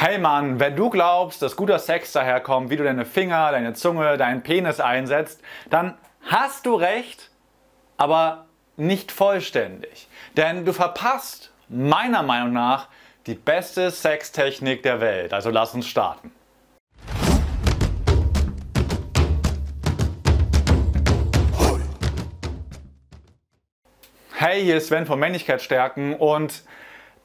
Hey Mann, wenn du glaubst, dass guter Sex daherkommt, wie du deine Finger, deine Zunge, deinen Penis einsetzt, dann hast du recht, aber nicht vollständig. Denn du verpasst meiner Meinung nach die beste Sextechnik der Welt. Also lass uns starten. Hey, hier ist Sven von Männlichkeitsstärken und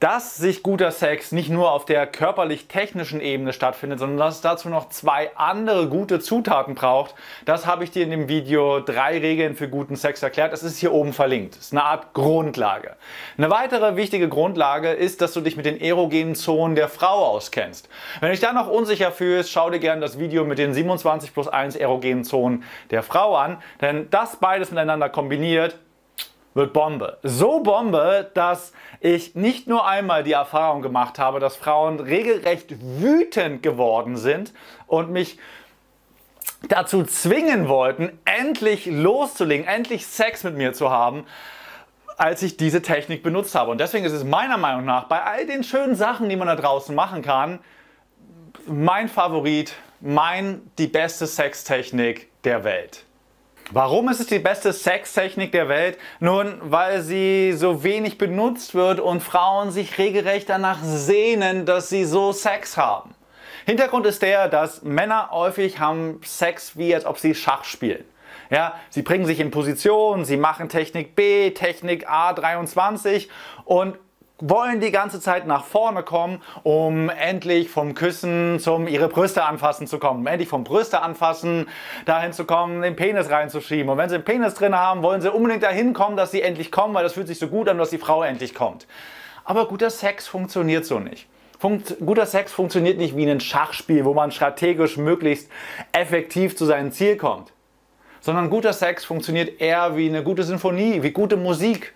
dass sich guter Sex nicht nur auf der körperlich-technischen Ebene stattfindet, sondern dass es dazu noch zwei andere gute Zutaten braucht, das habe ich dir in dem Video drei Regeln für guten Sex erklärt. Das ist hier oben verlinkt. Das ist eine Art Grundlage. Eine weitere wichtige Grundlage ist, dass du dich mit den erogenen Zonen der Frau auskennst. Wenn du dich da noch unsicher fühlst, schau dir gerne das Video mit den 27 plus 1 erogenen Zonen der Frau an, denn das beides miteinander kombiniert wird Bombe. So Bombe, dass ich nicht nur einmal die Erfahrung gemacht habe, dass Frauen regelrecht wütend geworden sind und mich dazu zwingen wollten, endlich loszulegen, endlich Sex mit mir zu haben, als ich diese Technik benutzt habe. Und deswegen ist es meiner Meinung nach bei all den schönen Sachen, die man da draußen machen kann, mein Favorit, mein die beste Sextechnik der Welt. Warum ist es die beste Sextechnik der Welt? Nun, weil sie so wenig benutzt wird und Frauen sich regelrecht danach sehnen, dass sie so Sex haben. Hintergrund ist der, dass Männer häufig haben Sex wie als ob sie Schach spielen. Ja, sie bringen sich in Position, sie machen Technik B, Technik A23 und wollen die ganze Zeit nach vorne kommen, um endlich vom Küssen zum ihre Brüste anfassen zu kommen. Endlich vom Brüste anfassen, dahin zu kommen, den Penis reinzuschieben. Und wenn sie den Penis drin haben, wollen sie unbedingt dahin kommen, dass sie endlich kommen, weil das fühlt sich so gut an, dass die Frau endlich kommt. Aber guter Sex funktioniert so nicht. Funkt, guter Sex funktioniert nicht wie ein Schachspiel, wo man strategisch möglichst effektiv zu seinem Ziel kommt. Sondern guter Sex funktioniert eher wie eine gute Sinfonie, wie gute Musik.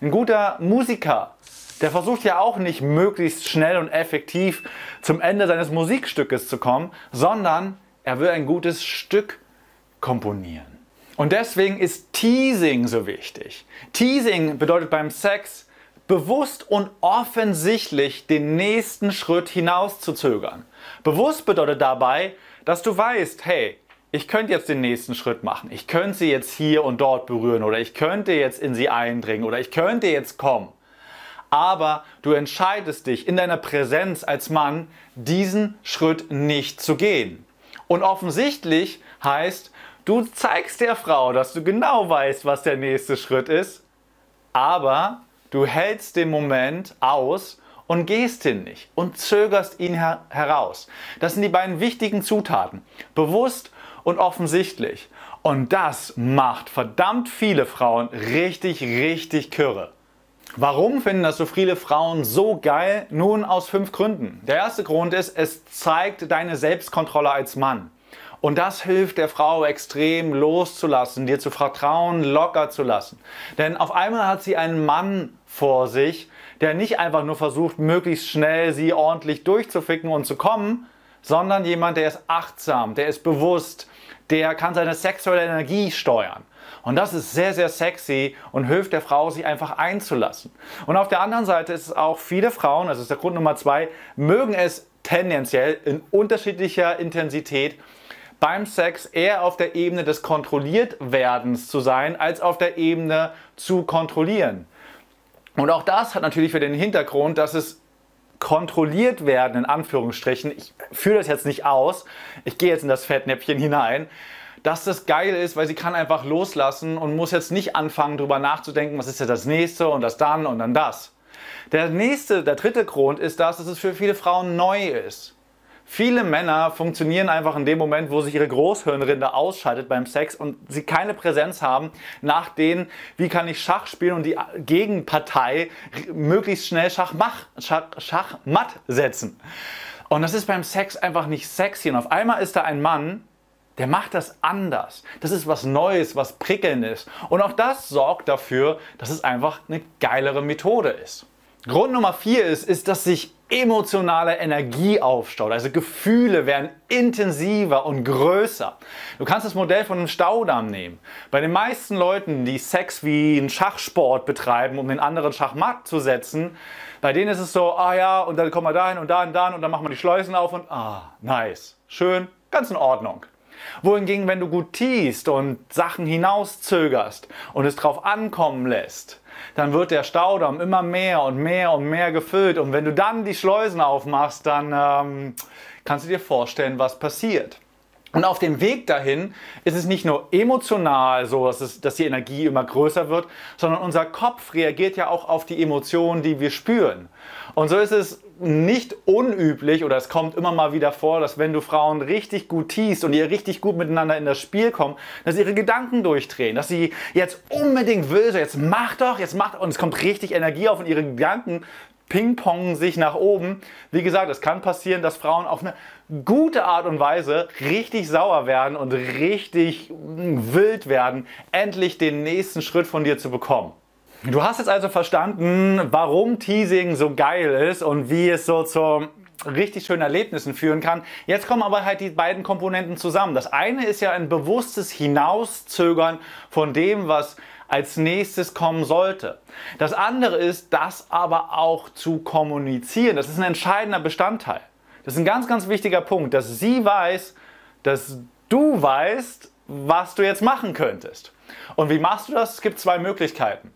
Ein guter Musiker der versucht ja auch nicht möglichst schnell und effektiv zum Ende seines Musikstückes zu kommen, sondern er will ein gutes Stück komponieren. Und deswegen ist Teasing so wichtig. Teasing bedeutet beim Sex bewusst und offensichtlich den nächsten Schritt hinauszuzögern. Bewusst bedeutet dabei, dass du weißt, hey, ich könnte jetzt den nächsten Schritt machen. Ich könnte sie jetzt hier und dort berühren oder ich könnte jetzt in sie eindringen oder ich könnte jetzt kommen aber du entscheidest dich in deiner Präsenz als Mann, diesen Schritt nicht zu gehen. Und offensichtlich heißt, du zeigst der Frau, dass du genau weißt, was der nächste Schritt ist, aber du hältst den Moment aus und gehst hin nicht und zögerst ihn her heraus. Das sind die beiden wichtigen Zutaten. Bewusst und offensichtlich. Und das macht verdammt viele Frauen richtig, richtig kürre. Warum finden das so viele Frauen so geil? Nun aus fünf Gründen. Der erste Grund ist, es zeigt deine Selbstkontrolle als Mann. Und das hilft der Frau extrem loszulassen, dir zu vertrauen, locker zu lassen. Denn auf einmal hat sie einen Mann vor sich, der nicht einfach nur versucht, möglichst schnell sie ordentlich durchzuficken und zu kommen, sondern jemand, der ist achtsam, der ist bewusst, der kann seine sexuelle Energie steuern. Und das ist sehr, sehr sexy und hilft der Frau, sich einfach einzulassen. Und auf der anderen Seite ist es auch viele Frauen, das ist der Grund Nummer zwei, mögen es tendenziell in unterschiedlicher Intensität beim Sex eher auf der Ebene des Kontrolliertwerdens zu sein, als auf der Ebene zu kontrollieren. Und auch das hat natürlich für den Hintergrund, dass es kontrolliert werden, in Anführungsstrichen, ich führe das jetzt nicht aus, ich gehe jetzt in das Fettnäpfchen hinein, dass das geil ist, weil sie kann einfach loslassen und muss jetzt nicht anfangen, darüber nachzudenken, was ist ja das nächste und das dann und dann das. Der nächste, der dritte Grund ist das, dass es für viele Frauen neu ist. Viele Männer funktionieren einfach in dem Moment, wo sich ihre Großhirnrinde ausschaltet beim Sex und sie keine Präsenz haben nach denen, wie kann ich Schach spielen und die Gegenpartei möglichst schnell Schachmach, Schach, Schachmatt setzen. Und das ist beim Sex einfach nicht sexy. Und auf einmal ist da ein Mann, der macht das anders. Das ist was Neues, was Prickelndes. Und auch das sorgt dafür, dass es einfach eine geilere Methode ist. Grund Nummer vier ist, ist, dass sich emotionale Energie aufstaut. Also Gefühle werden intensiver und größer. Du kannst das Modell von einem Staudamm nehmen. Bei den meisten Leuten, die Sex wie einen Schachsport betreiben, um den anderen Schachmatt zu setzen, Bei denen ist es so, ah ja, und dann kommen wir dahin und da und dann und dann machen wir die Schleusen auf und ah, nice, schön, ganz in Ordnung. Wohingegen, wenn du gut teast und Sachen hinauszögerst und es drauf ankommen lässt, dann wird der Staudamm immer mehr und mehr und mehr gefüllt. Und wenn du dann die Schleusen aufmachst, dann ähm, kannst du dir vorstellen, was passiert. Und auf dem Weg dahin ist es nicht nur emotional so, dass, es, dass die Energie immer größer wird, sondern unser Kopf reagiert ja auch auf die Emotionen, die wir spüren. Und so ist es nicht unüblich oder es kommt immer mal wieder vor, dass wenn du Frauen richtig gut teast und ihr richtig gut miteinander in das Spiel kommen, dass ihre Gedanken durchdrehen, dass sie jetzt unbedingt will, so jetzt mach doch, jetzt mach und es kommt richtig Energie auf und ihre Gedanken pingpongen sich nach oben. Wie gesagt, es kann passieren, dass Frauen auf eine gute Art und Weise richtig sauer werden und richtig wild werden, endlich den nächsten Schritt von dir zu bekommen. Du hast jetzt also verstanden, warum Teasing so geil ist und wie es so zu richtig schönen Erlebnissen führen kann. Jetzt kommen aber halt die beiden Komponenten zusammen. Das eine ist ja ein bewusstes Hinauszögern von dem, was als nächstes kommen sollte. Das andere ist, das aber auch zu kommunizieren. Das ist ein entscheidender Bestandteil. Das ist ein ganz, ganz wichtiger Punkt, dass sie weiß, dass du weißt, was du jetzt machen könntest. Und wie machst du das? Es gibt zwei Möglichkeiten.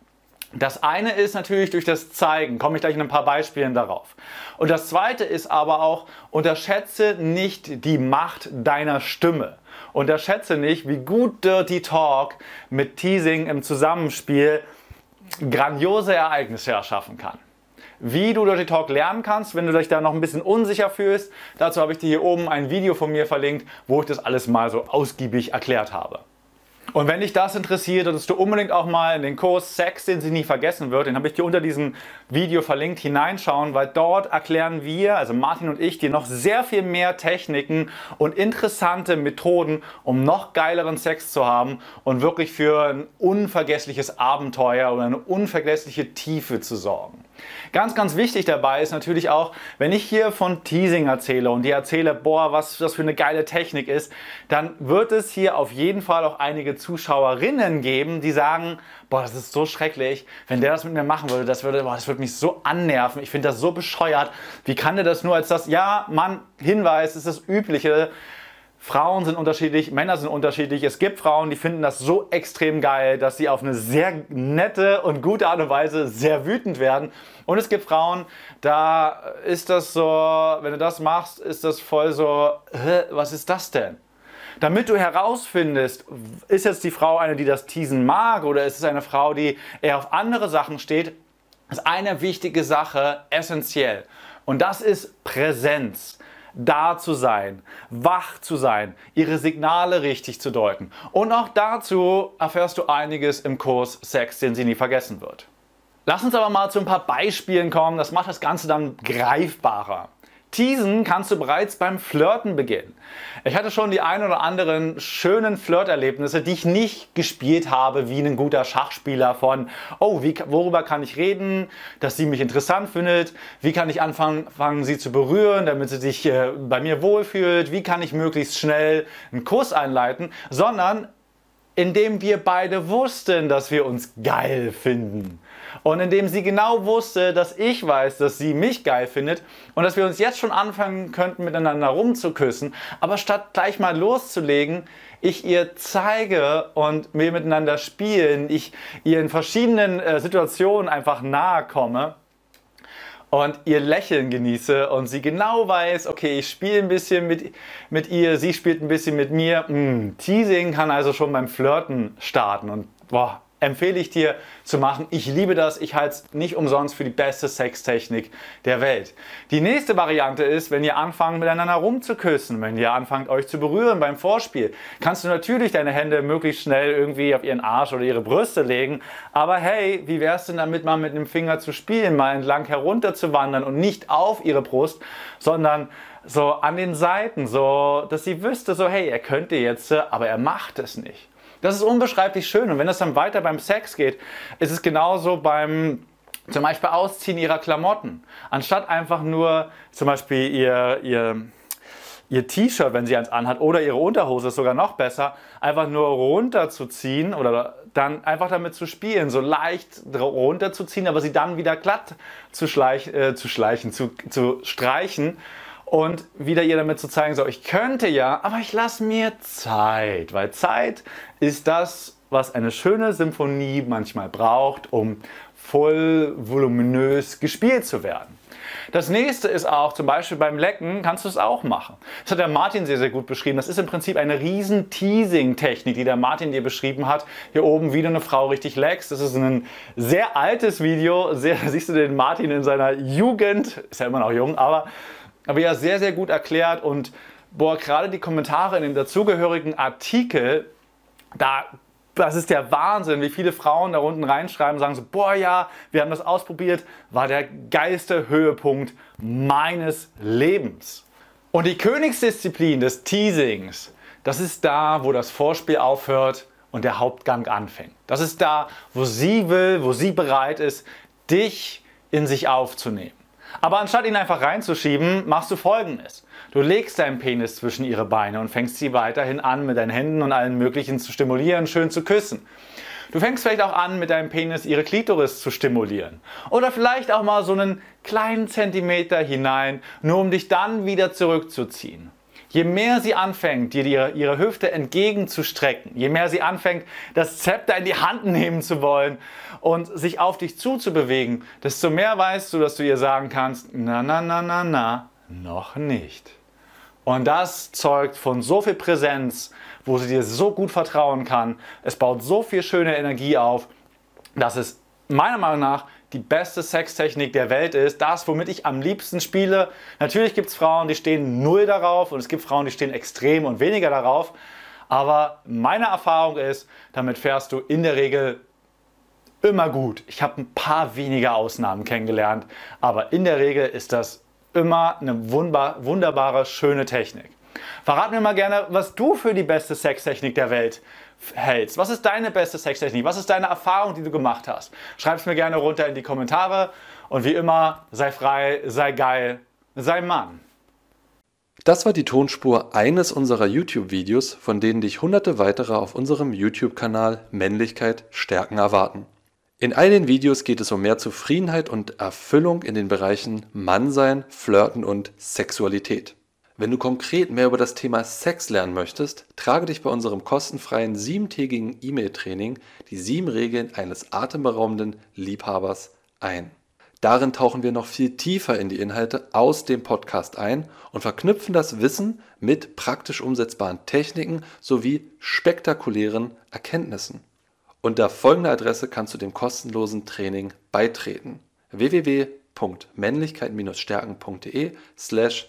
Das eine ist natürlich durch das Zeigen, komme ich gleich in ein paar Beispielen darauf. Und das zweite ist aber auch, unterschätze nicht die Macht deiner Stimme. Unterschätze nicht, wie gut Dirty Talk mit Teasing im Zusammenspiel grandiose Ereignisse erschaffen kann. Wie du Dirty Talk lernen kannst, wenn du dich da noch ein bisschen unsicher fühlst, dazu habe ich dir hier oben ein Video von mir verlinkt, wo ich das alles mal so ausgiebig erklärt habe. Und wenn dich das interessiert, solltest du unbedingt auch mal in den Kurs Sex, den sie nie vergessen wird, den habe ich dir unter diesem Video verlinkt, hineinschauen, weil dort erklären wir, also Martin und ich, dir noch sehr viel mehr Techniken und interessante Methoden, um noch geileren Sex zu haben und wirklich für ein unvergessliches Abenteuer oder eine unvergessliche Tiefe zu sorgen. Ganz, ganz wichtig dabei ist natürlich auch, wenn ich hier von Teasing erzähle und dir erzähle, boah, was das für eine geile Technik ist, dann wird es hier auf jeden Fall auch einige Zuschauerinnen geben, die sagen, boah, das ist so schrecklich, wenn der das mit mir machen würde, das würde, boah, das würde mich so annerven, ich finde das so bescheuert, wie kann der das nur als das, ja, Mann, Hinweis, ist das Übliche, Frauen sind unterschiedlich, Männer sind unterschiedlich. Es gibt Frauen, die finden das so extrem geil, dass sie auf eine sehr nette und gute Art und Weise sehr wütend werden. Und es gibt Frauen, da ist das so, wenn du das machst, ist das voll so, was ist das denn? Damit du herausfindest, ist jetzt die Frau eine, die das Teasen mag oder ist es eine Frau, die eher auf andere Sachen steht, ist eine wichtige Sache essentiell. Und das ist Präsenz da zu sein, wach zu sein, ihre Signale richtig zu deuten. Und auch dazu erfährst du einiges im Kurs Sex, den sie nie vergessen wird. Lass uns aber mal zu ein paar Beispielen kommen, das macht das Ganze dann greifbarer. Teasen kannst du bereits beim Flirten beginnen. Ich hatte schon die ein oder anderen schönen Flirterlebnisse, die ich nicht gespielt habe wie ein guter Schachspieler von, oh, wie, worüber kann ich reden, dass sie mich interessant findet, wie kann ich anfangen, sie zu berühren, damit sie sich äh, bei mir wohlfühlt, wie kann ich möglichst schnell einen Kuss einleiten, sondern indem wir beide wussten, dass wir uns geil finden. Und indem sie genau wusste, dass ich weiß, dass sie mich geil findet und dass wir uns jetzt schon anfangen könnten, miteinander rumzuküssen. Aber statt gleich mal loszulegen, ich ihr zeige und wir miteinander spielen, ich ihr in verschiedenen äh, Situationen einfach nahe komme und ihr Lächeln genieße und sie genau weiß, okay, ich spiele ein bisschen mit, mit ihr, sie spielt ein bisschen mit mir. Mm, Teasing kann also schon beim Flirten starten und boah, empfehle ich dir zu machen. Ich liebe das. Ich halte es nicht umsonst für die beste Sextechnik der Welt. Die nächste Variante ist, wenn ihr anfangt miteinander rumzuküssen, wenn ihr anfangt euch zu berühren beim Vorspiel, kannst du natürlich deine Hände möglichst schnell irgendwie auf ihren Arsch oder ihre Brüste legen. Aber hey, wie wär's denn damit mal mit einem Finger zu spielen, mal entlang herunter zu wandern und nicht auf ihre Brust, sondern so an den Seiten, so dass sie wüsste, so hey, er könnte jetzt, aber er macht es nicht. Das ist unbeschreiblich schön. Und wenn es dann weiter beim Sex geht, ist es genauso beim zum Beispiel Ausziehen ihrer Klamotten. Anstatt einfach nur zum Beispiel ihr, ihr ihr T-Shirt, wenn sie eins anhat, oder ihre Unterhose ist sogar noch besser, einfach nur runterzuziehen oder dann einfach damit zu spielen, so leicht runterzuziehen, aber sie dann wieder glatt zu, schleich, äh, zu schleichen, zu, zu streichen und wieder ihr damit zu zeigen, so ich könnte ja, aber ich lasse mir Zeit, weil Zeit ist das, was eine schöne Symphonie manchmal braucht, um voll voluminös gespielt zu werden. Das nächste ist auch, zum Beispiel beim Lecken kannst du es auch machen. Das hat der Martin sehr, sehr gut beschrieben. Das ist im Prinzip eine riesen Teasing-Technik, die der Martin dir beschrieben hat. Hier oben, wie du eine Frau richtig leckst. Das ist ein sehr altes Video. Sehr, siehst du den Martin in seiner Jugend. Ist ja immer noch jung, aber, aber ja, sehr, sehr gut erklärt. Und boah, gerade die Kommentare in dem dazugehörigen Artikel, da das ist der Wahnsinn, wie viele Frauen da unten reinschreiben, sagen so, boah ja, wir haben das ausprobiert, war der geilste Höhepunkt meines Lebens. Und die Königsdisziplin des Teasings, das ist da, wo das Vorspiel aufhört und der Hauptgang anfängt. Das ist da, wo sie will, wo sie bereit ist, dich in sich aufzunehmen. Aber anstatt ihn einfach reinzuschieben, machst du folgendes. Du legst deinen Penis zwischen ihre Beine und fängst sie weiterhin an, mit deinen Händen und allen möglichen zu stimulieren, schön zu küssen. Du fängst vielleicht auch an, mit deinem Penis ihre Klitoris zu stimulieren. Oder vielleicht auch mal so einen kleinen Zentimeter hinein, nur um dich dann wieder zurückzuziehen. Je mehr sie anfängt, dir ihre, ihre Hüfte entgegenzustrecken, je mehr sie anfängt, das Zepter in die Hand nehmen zu wollen und sich auf dich zuzubewegen, desto mehr weißt du, dass du ihr sagen kannst, na, na, na, na, na, noch nicht. Und das zeugt von so viel Präsenz, wo sie dir so gut vertrauen kann. Es baut so viel schöne Energie auf, dass es meiner Meinung nach die beste Sextechnik der Welt ist, das, womit ich am liebsten spiele. Natürlich gibt es Frauen, die stehen null darauf und es gibt Frauen, die stehen extrem und weniger darauf. Aber meine Erfahrung ist, damit fährst du in der Regel immer gut. Ich habe ein paar wenige Ausnahmen kennengelernt, aber in der Regel ist das immer eine wunderbare, schöne Technik. Verrat mir mal gerne, was du für die beste Sextechnik der Welt hältst. Was ist deine beste Sextechnik? Was ist deine Erfahrung, die du gemacht hast? Schreib es mir gerne runter in die Kommentare. Und wie immer, sei frei, sei geil, sei Mann. Das war die Tonspur eines unserer YouTube-Videos, von denen dich hunderte weitere auf unserem YouTube-Kanal Männlichkeit stärken erwarten. In all den Videos geht es um mehr Zufriedenheit und Erfüllung in den Bereichen Mannsein, Flirten und Sexualität. Wenn du konkret mehr über das Thema Sex lernen möchtest, trage dich bei unserem kostenfreien siebentägigen E-Mail-Training die sieben Regeln eines atemberaubenden Liebhabers ein. Darin tauchen wir noch viel tiefer in die Inhalte aus dem Podcast ein und verknüpfen das Wissen mit praktisch umsetzbaren Techniken sowie spektakulären Erkenntnissen. Unter folgender Adresse kannst du dem kostenlosen Training beitreten: www.männlichkeit-stärken.de slash